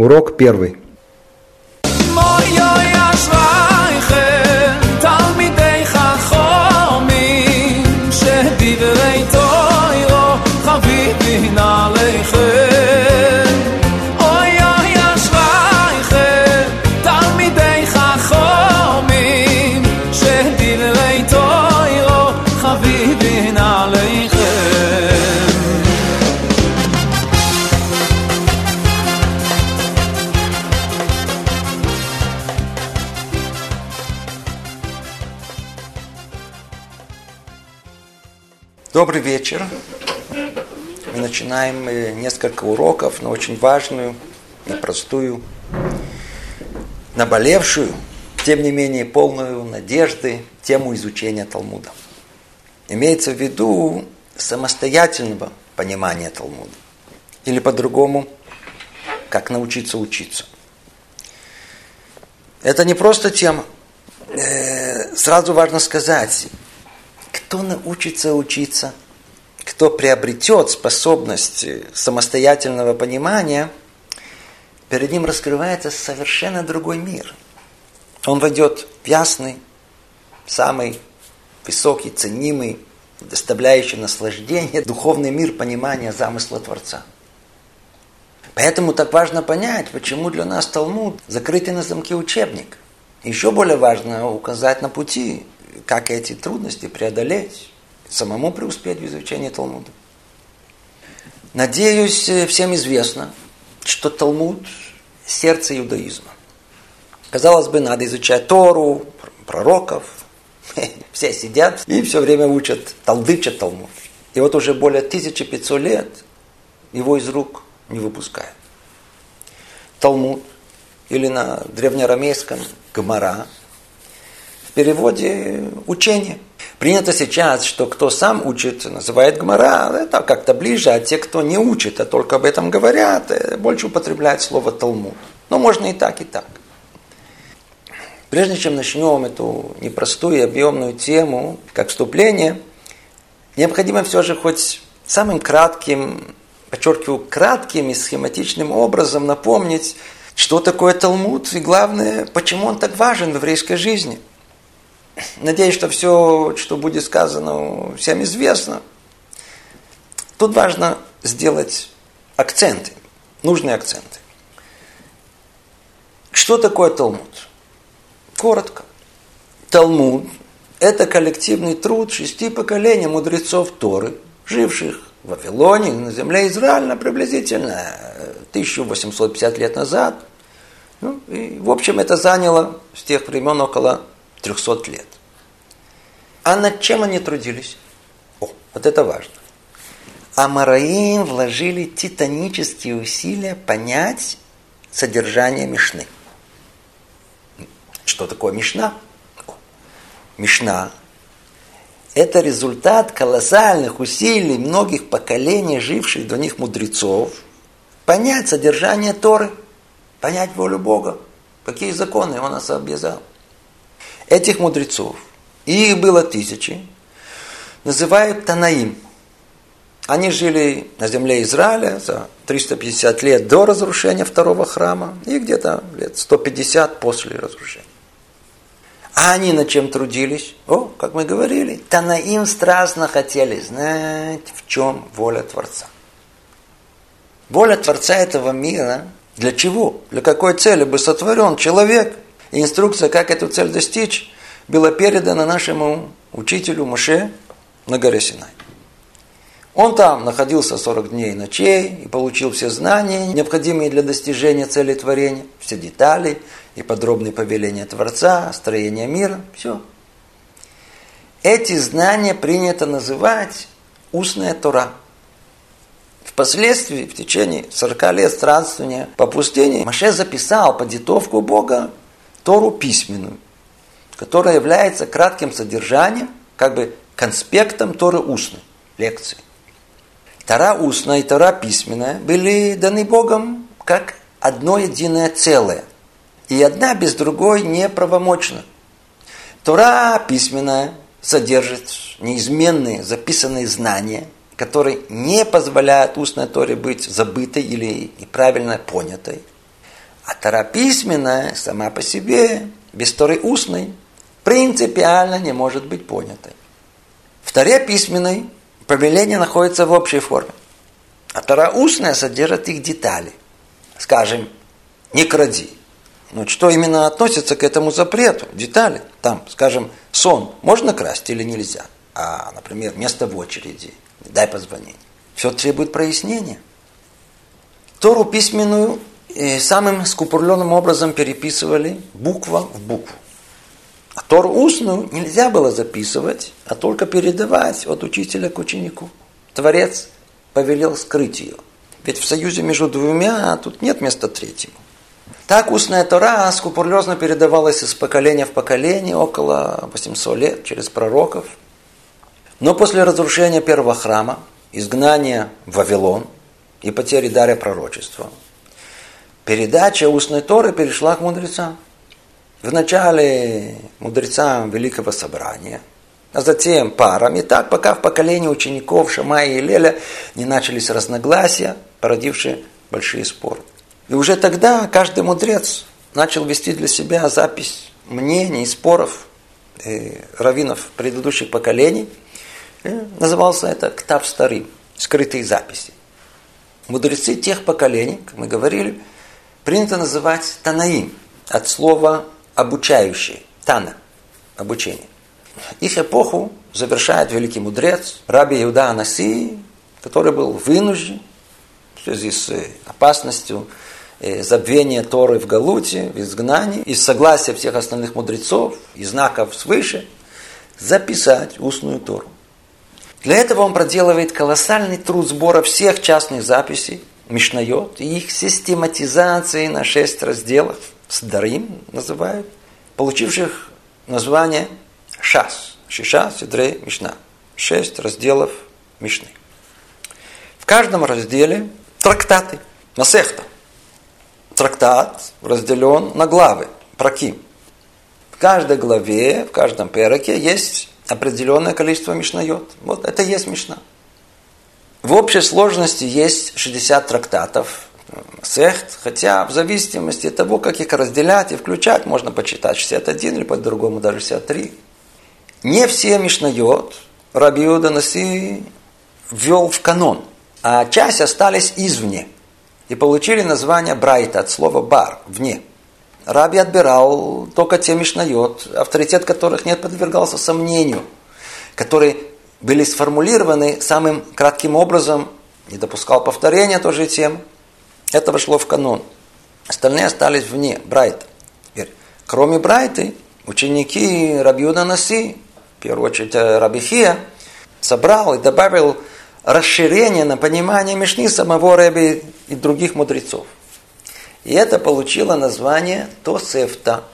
Урок первый. Добрый вечер. Мы начинаем э, несколько уроков, но очень важную, непростую, наболевшую, тем не менее полную надежды тему изучения Талмуда. Имеется в виду самостоятельного понимания Талмуда. Или по-другому, как научиться учиться. Это не просто тема. Э, сразу важно сказать, кто научится учиться, кто приобретет способность самостоятельного понимания, перед ним раскрывается совершенно другой мир. Он войдет в ясный, самый высокий, ценимый, доставляющий наслаждение, духовный мир понимания замысла Творца. Поэтому так важно понять, почему для нас Талмуд закрытый на замке учебник. Еще более важно указать на пути, как эти трудности преодолеть, самому преуспеть в изучении Талмуда. Надеюсь, э, всем известно, что Талмуд – сердце иудаизма. Казалось бы, надо изучать Тору, пророков. Все сидят и все время учат, талдычат Талмуд. И вот уже более 1500 лет его из рук не выпускают. Талмуд, или на древнеарамейском Гмара – в переводе учение. Принято сейчас, что кто сам учит, называет гмара, это как-то ближе, а те, кто не учит, а только об этом говорят, э, больше употребляют слово Талмуд. Но можно и так, и так. Прежде чем начнем эту непростую и объемную тему, как вступление, необходимо все же хоть самым кратким, подчеркиваю, кратким и схематичным образом напомнить, что такое Талмуд и главное, почему он так важен в еврейской жизни – Надеюсь, что все, что будет сказано, всем известно. Тут важно сделать акценты, нужные акценты. Что такое Талмуд? Коротко. Талмуд – это коллективный труд шести поколений мудрецов Торы, живших в Вавилоне, на земле Израиля приблизительно 1850 лет назад. Ну, и, в общем, это заняло с тех времен около 300 лет. А над чем они трудились? О, вот это важно. Амараим вложили титанические усилия понять содержание Мишны. Что такое Мишна? Мишна – это результат колоссальных усилий многих поколений, живших до них мудрецов, понять содержание Торы, понять волю Бога, какие законы Он нас обязал. Этих мудрецов – и их было тысячи, называют Танаим. Они жили на земле Израиля за 350 лет до разрушения второго храма и где-то лет 150 после разрушения. А они над чем трудились? О, как мы говорили, Танаим страстно хотели знать, в чем воля Творца. Воля Творца этого мира для чего? Для какой цели бы сотворен человек? И инструкция, как эту цель достичь, было передано нашему учителю Моше на горе Синай. Он там находился 40 дней и ночей и получил все знания, необходимые для достижения цели творения, все детали и подробные повеления Творца, строения мира, все. Эти знания принято называть устная Тора. Впоследствии, в течение 40 лет странствования по пустыне, Маше записал по диктовку Бога Тору письменную – которая является кратким содержанием, как бы конспектом Торы устной, лекции. Тора устная и Тора письменная были даны Богом как одно единое целое. И одна без другой не правомочна. Тора письменная содержит неизменные записанные знания, которые не позволяют устной Торе быть забытой или неправильно понятой. А Тора письменная сама по себе, без Торы устной, принципиально не может быть понятой. В Торе письменной повеление находится в общей форме. А Тора устная содержит их детали. Скажем, не кради. Ну, что именно относится к этому запрету? Детали. Там, скажем, сон можно красть или нельзя? А, например, место в очереди. Дай позвонить. Все требует прояснения. Тору письменную э, самым скупурленным образом переписывали буква в букву. А Тору устную нельзя было записывать, а только передавать от учителя к ученику. Творец повелел скрыть ее. Ведь в союзе между двумя тут нет места третьему. Так устная Тора скупурлезно передавалась из поколения в поколение около 800 лет через пророков. Но после разрушения первого храма, изгнания в Вавилон и потери даря пророчества, передача устной Торы перешла к мудрецам. Вначале мудрецам Великого Собрания, а затем парам. И так, пока в поколении учеников Шамая и Леля не начались разногласия, породившие большие споры. И уже тогда каждый мудрец начал вести для себя запись мнений, споров э, раввинов предыдущих поколений. И назывался это «Ктав старый», скрытые записи. Мудрецы тех поколений, как мы говорили, принято называть Танаим, от слова обучающий, Тана, обучение. Их эпоху завершает великий мудрец Раби Иуда Анаси, который был вынужден в связи с э, опасностью э, забвения Торы в Галуте, в изгнании, из согласия всех остальных мудрецов и знаков свыше, записать устную Тору. Для этого он проделывает колоссальный труд сбора всех частных записей, Мишнайот, и их систематизации на шесть разделов, Сдарим называют, получивших название Шас. Шиша, Сидрей, Мишна. Шесть разделов Мишны. В каждом разделе трактаты, насехта. Трактат разделен на главы, проким. В каждой главе, в каждом пероке есть определенное количество мишнайот. Вот это есть мишна. В общей сложности есть 60 трактатов, сехт, хотя в зависимости от того, как их разделять и включать, можно почитать 61 или по-другому даже 63. Не все Мишнайот Раби Наси ввел в канон, а часть остались извне и получили название Брайта от слова бар, вне. Раби отбирал только те Мишнайот, авторитет которых не подвергался сомнению, которые были сформулированы самым кратким образом, не допускал повторения той же темы. Это вошло в канон. Остальные остались вне. Теперь, кроме Брайты, ученики Рабиуда Наси в первую очередь э, Рабихия, собрал и добавил расширение на понимание Мишни самого Рэби и других мудрецов. И это получило название Тосефта.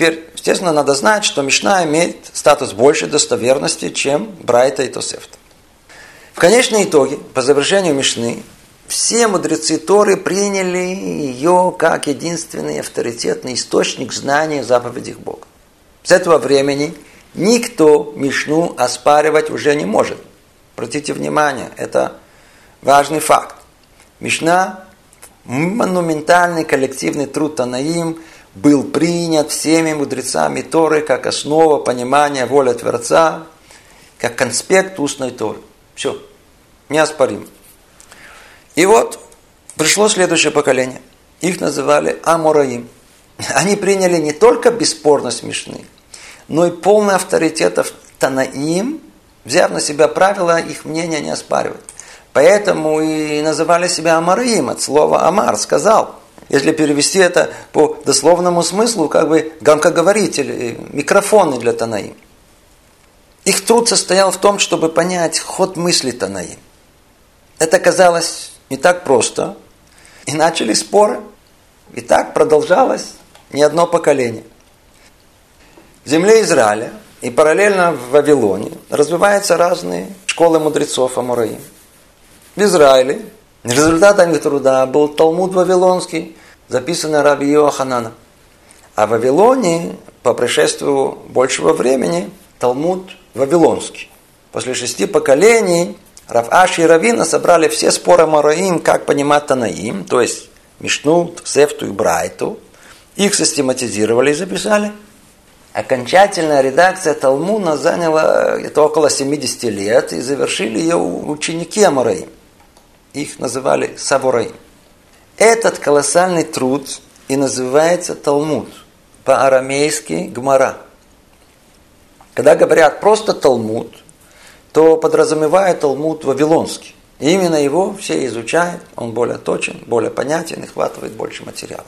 Теперь, естественно, надо знать, что Мишна имеет статус большей достоверности, чем Брайта и Тосефта. В конечном итоге, по завершению Мишны, все мудрецы Торы приняли ее как единственный авторитетный источник знания заповедей Бога. С этого времени – Никто Мишну оспаривать уже не может. Обратите внимание, это важный факт. Мишна, монументальный коллективный труд Танаим, был принят всеми мудрецами Торы как основа понимания воли Творца, как конспект устной Торы. Все, неоспоримо. И вот пришло следующее поколение. Их называли Амураим. Они приняли не только бесспорность Мишны – но и полный авторитет Танаим, взяв на себя правила, их мнение не оспаривать. Поэтому и называли себя Амараим, от слова Амар, сказал. Если перевести это по дословному смыслу, как бы громкоговорители, микрофоны для Танаим. Их труд состоял в том, чтобы понять ход мысли Танаим. Это казалось не так просто. И начали споры. И так продолжалось не одно поколение в земле Израиля и параллельно в Вавилоне развиваются разные школы мудрецов Амураим. В Израиле результатом их труда был Талмуд Вавилонский, записанный Раби Иохананом. А в Вавилоне по пришествию большего времени Талмуд Вавилонский. После шести поколений Рав Аши и Равина собрали все споры Мараим, как понимать Танаим, то есть Мишну, Сефту и Брайту, их систематизировали и записали. Окончательная редакция Талмуна заняла это около 70 лет и завершили ее ученики Амараим. Их называли Савураим. Этот колоссальный труд и называется Талмуд. По-арамейски Гмара. Когда говорят просто Талмуд, то подразумевают Талмуд Вавилонский. И именно его все изучают, он более точен, более понятен и хватывает больше материала.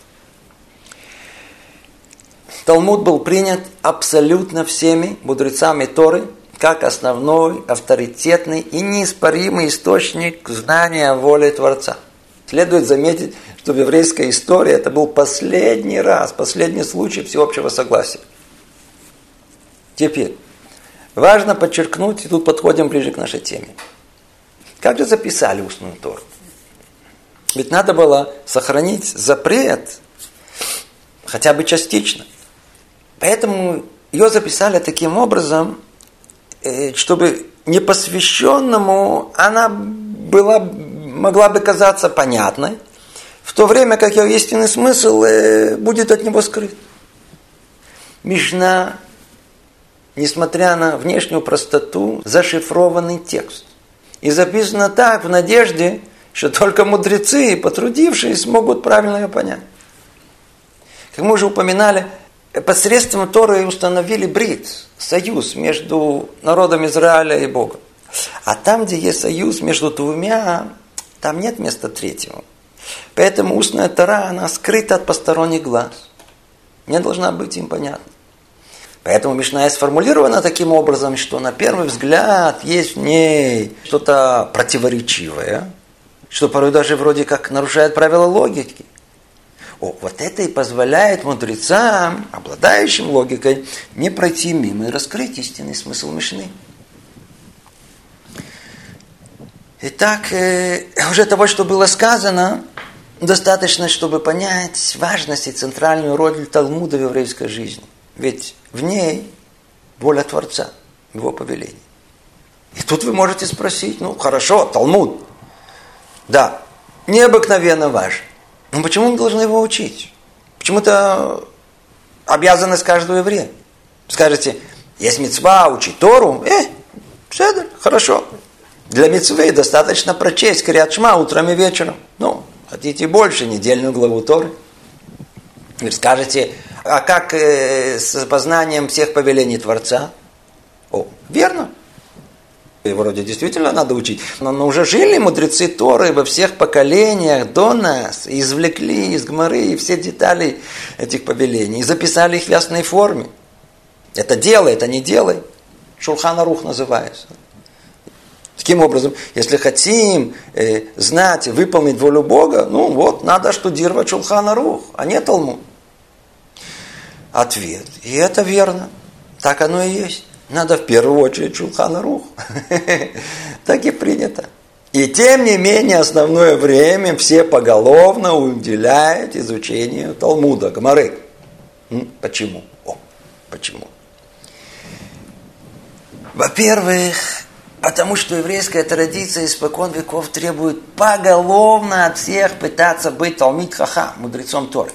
Талмуд был принят абсолютно всеми мудрецами Торы как основной, авторитетный и неиспоримый источник знания о воле Творца. Следует заметить, что в еврейской истории это был последний раз, последний случай всеобщего согласия. Теперь, важно подчеркнуть, и тут подходим ближе к нашей теме. Как же записали устную Тору? Ведь надо было сохранить запрет, хотя бы частично. Поэтому ее записали таким образом, чтобы непосвященному она была, могла бы казаться понятной, в то время как ее истинный смысл э, будет от него скрыт. Мишна, несмотря на внешнюю простоту, зашифрованный текст. И записано так, в надежде, что только мудрецы, потрудившие, смогут правильно ее понять. Как мы уже упоминали, посредством Торы установили брит, союз между народом Израиля и Богом. А там, где есть союз между двумя, там нет места третьего. Поэтому устная Тора, она скрыта от посторонних глаз. Не должна быть им понятна. Поэтому Мишна сформулирована таким образом, что на первый взгляд есть в ней что-то противоречивое, что порой даже вроде как нарушает правила логики. О, вот это и позволяет мудрецам, обладающим логикой, не пройти мимо и раскрыть истинный смысл Мишны. Итак, э, уже того, что было сказано, достаточно, чтобы понять важность и центральную роль Талмуда в еврейской жизни. Ведь в ней воля Творца, его повеление. И тут вы можете спросить, ну хорошо, Талмуд, да, необыкновенно важен. Но почему мы должны его учить? Почему-то обязанность каждого еврея. Скажете, есть мецва, учить Тору, э, все, хорошо. Для мецвы достаточно прочесть Криат Шма утром и вечером. Ну, хотите больше, недельную главу Торы. Вы скажете, а как э, с познанием всех повелений Творца? О, верно. И вроде действительно надо учить. Но, но уже жили мудрецы Торы во всех поколениях до нас, и извлекли из Гмары все детали этих повелений, и записали их в ясной форме. Это делай, это не делай. Шурхана Рух называется. Таким образом, если хотим э, знать, выполнить волю Бога, ну вот, надо штудировать Шулхана Рух, а не Талмуд ответ. И это верно. Так оно и есть. Надо в первую очередь Шулхана Рух. Так и принято. И тем не менее, основное время все поголовно уделяют изучению Талмуда, Гмары. Почему? О, почему? Во-первых, потому что еврейская традиция испокон веков требует поголовно от всех пытаться быть Талмит Хаха, мудрецом Торы.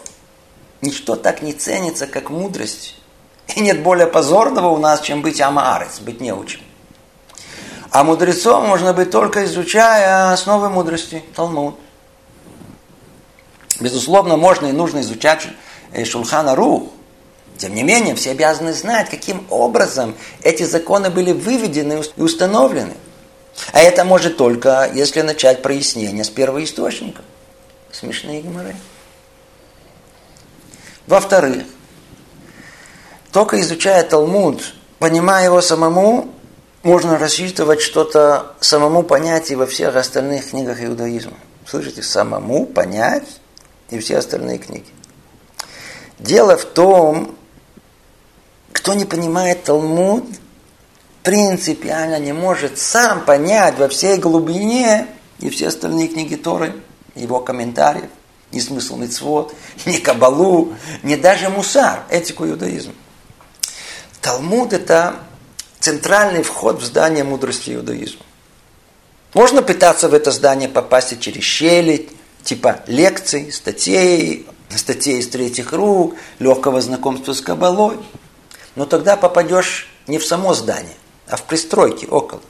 Ничто так не ценится, как мудрость. И нет более позорного у нас, чем быть амаарец, быть неучим. А мудрецом можно быть только изучая основы мудрости, Талмуд. Безусловно, можно и нужно изучать э, Шулхана Рух. Тем не менее, все обязаны знать, каким образом эти законы были выведены и установлены. А это может только, если начать прояснение с первоисточника. Смешные геморрой. Во-вторых, только изучая Талмуд, понимая его самому, можно рассчитывать что-то самому понять и во всех остальных книгах иудаизма. Слышите, самому понять и все остальные книги. Дело в том, кто не понимает Талмуд, принципиально не может сам понять во всей глубине и все остальные книги Торы, его комментариев ни смысл мецвод, ни кабалу, ни даже мусар, этику иудаизма. Талмуд – это центральный вход в здание мудрости иудаизма. Можно пытаться в это здание попасть и через щели, типа лекций, статей, статей из третьих рук, легкого знакомства с Кабалой. Но тогда попадешь не в само здание, а в пристройки около.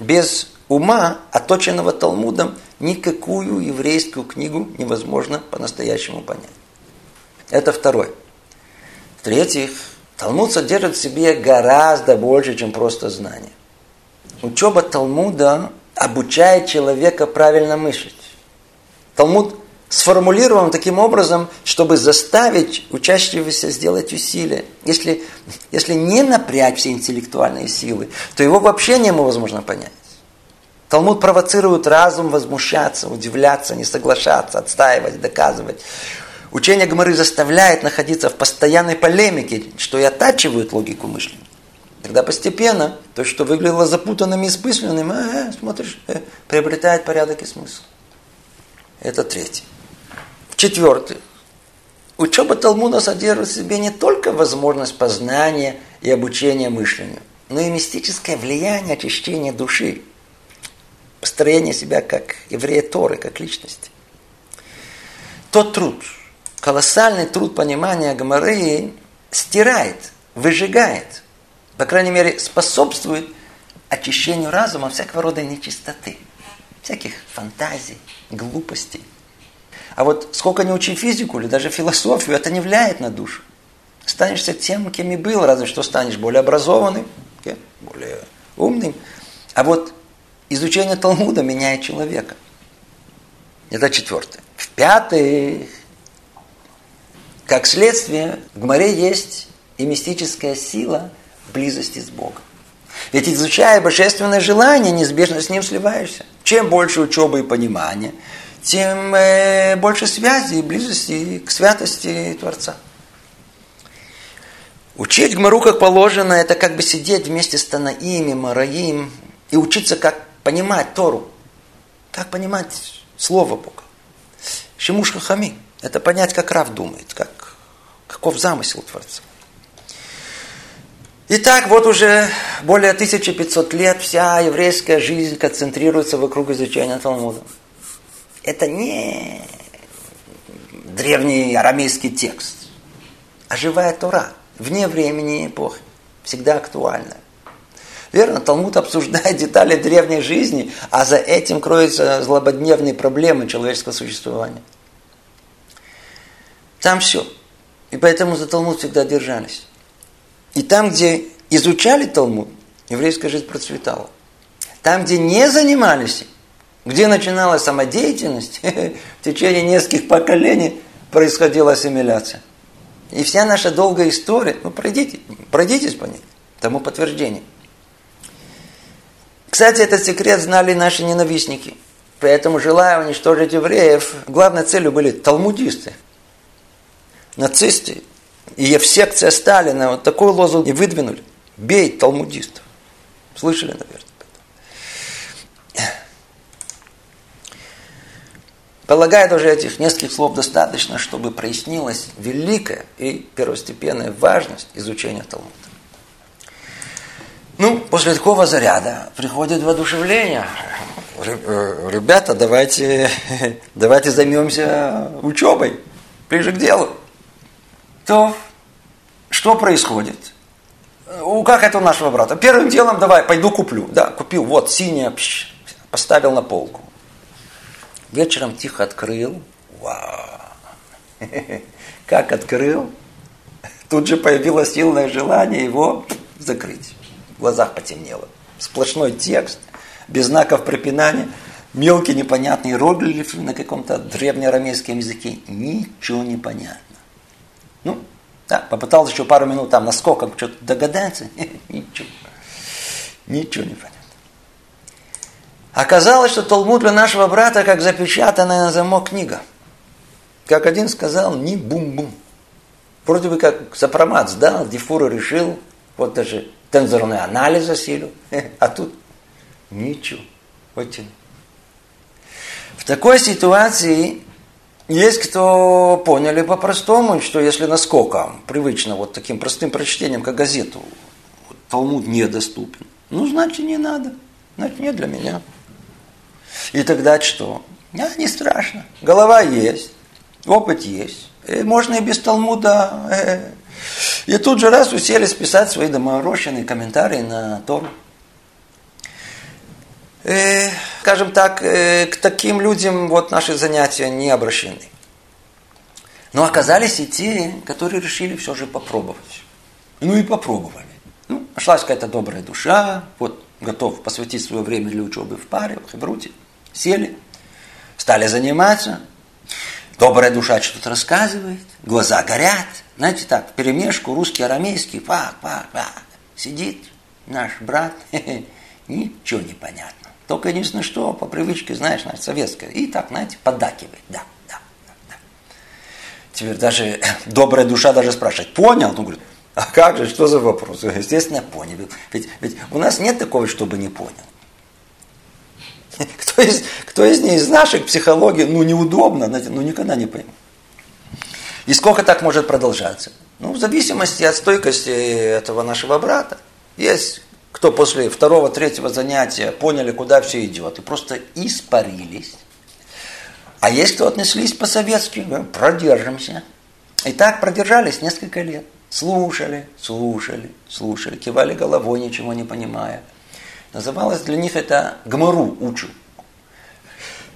Без ума, оточенного Талмудом, никакую еврейскую книгу невозможно по-настоящему понять. Это второе. В-третьих, Талмуд содержит в себе гораздо больше, чем просто знание. Учеба Талмуда обучает человека правильно мыслить. Талмуд сформулирован таким образом, чтобы заставить учащегося сделать усилия. Если, если не напрячь все интеллектуальные силы, то его вообще невозможно понять. Талмуд провоцирует разум возмущаться, удивляться, не соглашаться, отстаивать, доказывать. Учение Гмары заставляет находиться в постоянной полемике, что и оттачивает логику мышления. Тогда постепенно то, что выглядело запутанным и смысленным, э, смотришь, э, приобретает порядок и смысл. Это третье. В-четвертых, учеба Талмуда содержит в себе не только возможность познания и обучения мышлению, но и мистическое влияние очищения души, построение себя как еврея Торы, как личности. Тот труд, колоссальный труд понимания Гамары стирает, выжигает – по крайней мере, способствует очищению разума всякого рода нечистоты, всяких фантазий, глупостей. А вот сколько не учи физику или даже философию, это не влияет на душу. Станешься тем, кем и был, разве что станешь более образованным, более умным. А вот изучение Талмуда меняет человека. Это четвертое. В-пятых, как следствие, в Гмаре есть и мистическая сила – близости с Богом. Ведь изучая божественное желание, неизбежно с ним сливаешься. Чем больше учебы и понимания, тем э, больше связи и близости к святости Творца. Учить Гмару как положено, это как бы сидеть вместе с Танаими, Мараим и учиться, как понимать Тору, как понимать Слово Бога. Шимуш Хахами – это понять, как Рав думает, как, каков замысел Творца. Итак, вот уже более 1500 лет вся еврейская жизнь концентрируется вокруг изучения Талмуда. Это не древний арамейский текст, а живая Тора, вне времени и эпохи, всегда актуальная. Верно, Талмуд обсуждает детали древней жизни, а за этим кроются злободневные проблемы человеческого существования. Там все. И поэтому за Талмуд всегда держались. И там, где изучали Талмуд, еврейская жизнь процветала. Там, где не занимались, где начиналась самодеятельность, в течение нескольких поколений происходила ассимиляция. И вся наша долгая история, ну пройдите, пройдитесь по ней, тому подтверждение. Кстати, этот секрет знали наши ненавистники. Поэтому, желая уничтожить евреев, главной целью были талмудисты, нацисты, и Евсекция Сталина вот такой лозунг и выдвинули. Бей талмудистов. Слышали, наверное? Полагаю, даже этих нескольких слов достаточно, чтобы прояснилась великая и первостепенная важность изучения Талмуда. Ну, после такого заряда приходит воодушевление. Э, ребята, давайте, давайте займемся учебой, ближе к делу. То что происходит? У Как это у нашего брата? Первым делом давай, пойду куплю. Да, купил, вот, синяя, пш, поставил на полку. Вечером тихо открыл. Вау! Как открыл? Тут же появилось сильное желание его закрыть. В глазах потемнело. Сплошной текст, без знаков препинания, мелкие непонятные иероглифы на каком-то древнеарамейском языке. Ничего не понятно. Ну, да, попытался еще пару минут там наскоком что-то догадаться. Ничего. Ничего не понятно. Оказалось, что Талмуд для нашего брата как запечатанная на замок книга. Как один сказал, не бум-бум. Вроде бы как сопромат сдал, Дифура решил, вот даже тензорный анализ осилил, а тут ничего. Вот В такой ситуации есть кто поняли по-простому, что если наскоком привычно вот таким простым прочтением, как газету, Талмуд недоступен, ну, значит, не надо. Значит, не для меня. И тогда что? А, не страшно. Голова есть, опыт есть. И можно и без Талмуда. Э. И тут же раз уселись писать свои доморощенные комментарии на Тору. Скажем так, э, к таким людям вот наши занятия не обращены. Но оказались и те, которые решили все же попробовать. Ну и попробовали. Ну, нашлась какая-то добрая душа, вот готов посвятить свое время для учебы в паре, в Хебруте. Сели, стали заниматься. Добрая душа что-то рассказывает, глаза горят. Знаете так, перемешку русский, арамейский, пак, пак, пак. Сидит наш брат, ничего не понятно. Только единственное, что по привычке, знаешь, знаешь, советская. И так, знаете, поддакивает. Да, да, да. Теперь даже добрая душа даже спрашивает, понял? Он говорит, а как же, что за вопрос? Естественно, понял. Ведь, ведь у нас нет такого, чтобы не понял. Кто из, кто из них, из наших психологий, ну, неудобно, ну, никогда не пойму. И сколько так может продолжаться? Ну, в зависимости от стойкости этого нашего брата. Есть кто после второго, третьего занятия поняли, куда все идет, и просто испарились. А есть кто отнеслись по-советски, продержимся. И так продержались несколько лет. Слушали, слушали, слушали, кивали головой, ничего не понимая. Называлось для них это гмару учу.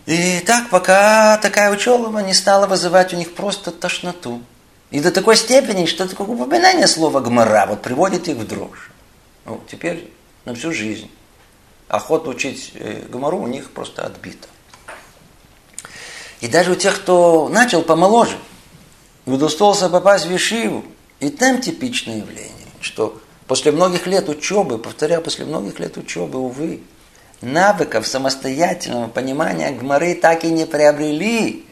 И так, пока такая учеба не стала вызывать у них просто тошноту. И до такой степени, что такое упоминание слова гмара вот приводит их в дрожь. Ну, теперь на всю жизнь. Охота учить э, гмару у них просто отбита. И даже у тех, кто начал помоложе, удостоился попасть в Ешиву, и там типичное явление, что после многих лет учебы, повторяю, после многих лет учебы, увы, навыков самостоятельного понимания Гмары так и не приобрели.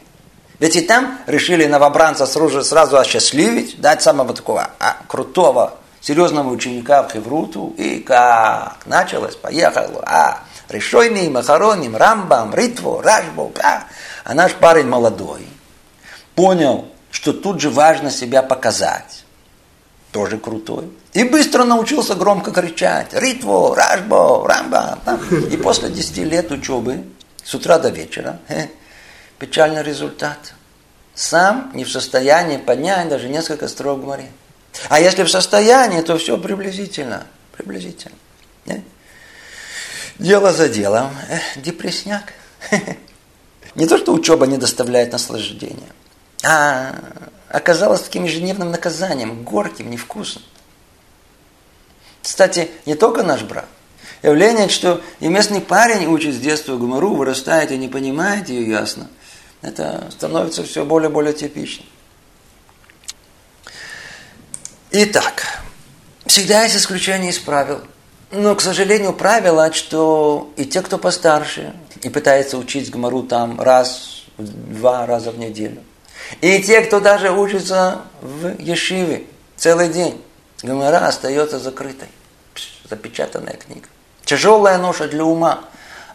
Ведь и там решили новобранца сразу, сразу осчастливить, дать самого такого а, крутого, серьезного ученика в Хевруту. И как началось, поехало. А, Решойный, Махароним, Рамбам, Ритву, Рашбу. А, а наш парень молодой понял, что тут же важно себя показать тоже крутой. И быстро научился громко кричать «Ритво! Рашбо! Рамба!» И после 10 лет учебы, с утра до вечера, печальный результат. Сам не в состоянии поднять даже несколько строк море. А если в состоянии, то все приблизительно. Приблизительно. Дело за делом. Депресняк. Не то, что учеба не доставляет наслаждения, а оказалось таким ежедневным наказанием, горьким, невкусным. Кстати, не только наш брат. Явление, что и местный парень учит с детства гумору, вырастает и не понимает ее ясно, это становится все более и более типичным. Итак, всегда есть исключение из правил. Но, к сожалению, правило, что и те, кто постарше, и пытается учить гмару там раз, два раза в неделю, и те, кто даже учится в Ешиве целый день, Гомера остается закрытой. Запечатанная книга. Тяжелая ноша для ума,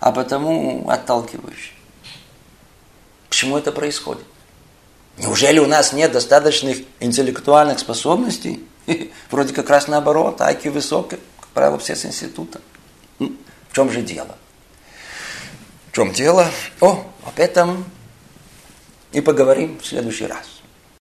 а потому отталкивающая. Почему это происходит? Неужели у нас нет достаточных интеллектуальных способностей? Вроде как раз наоборот, IQ высокий, как правило, все с института. В чем же дело? В чем дело? О, об этом и поговорим в следующий раз.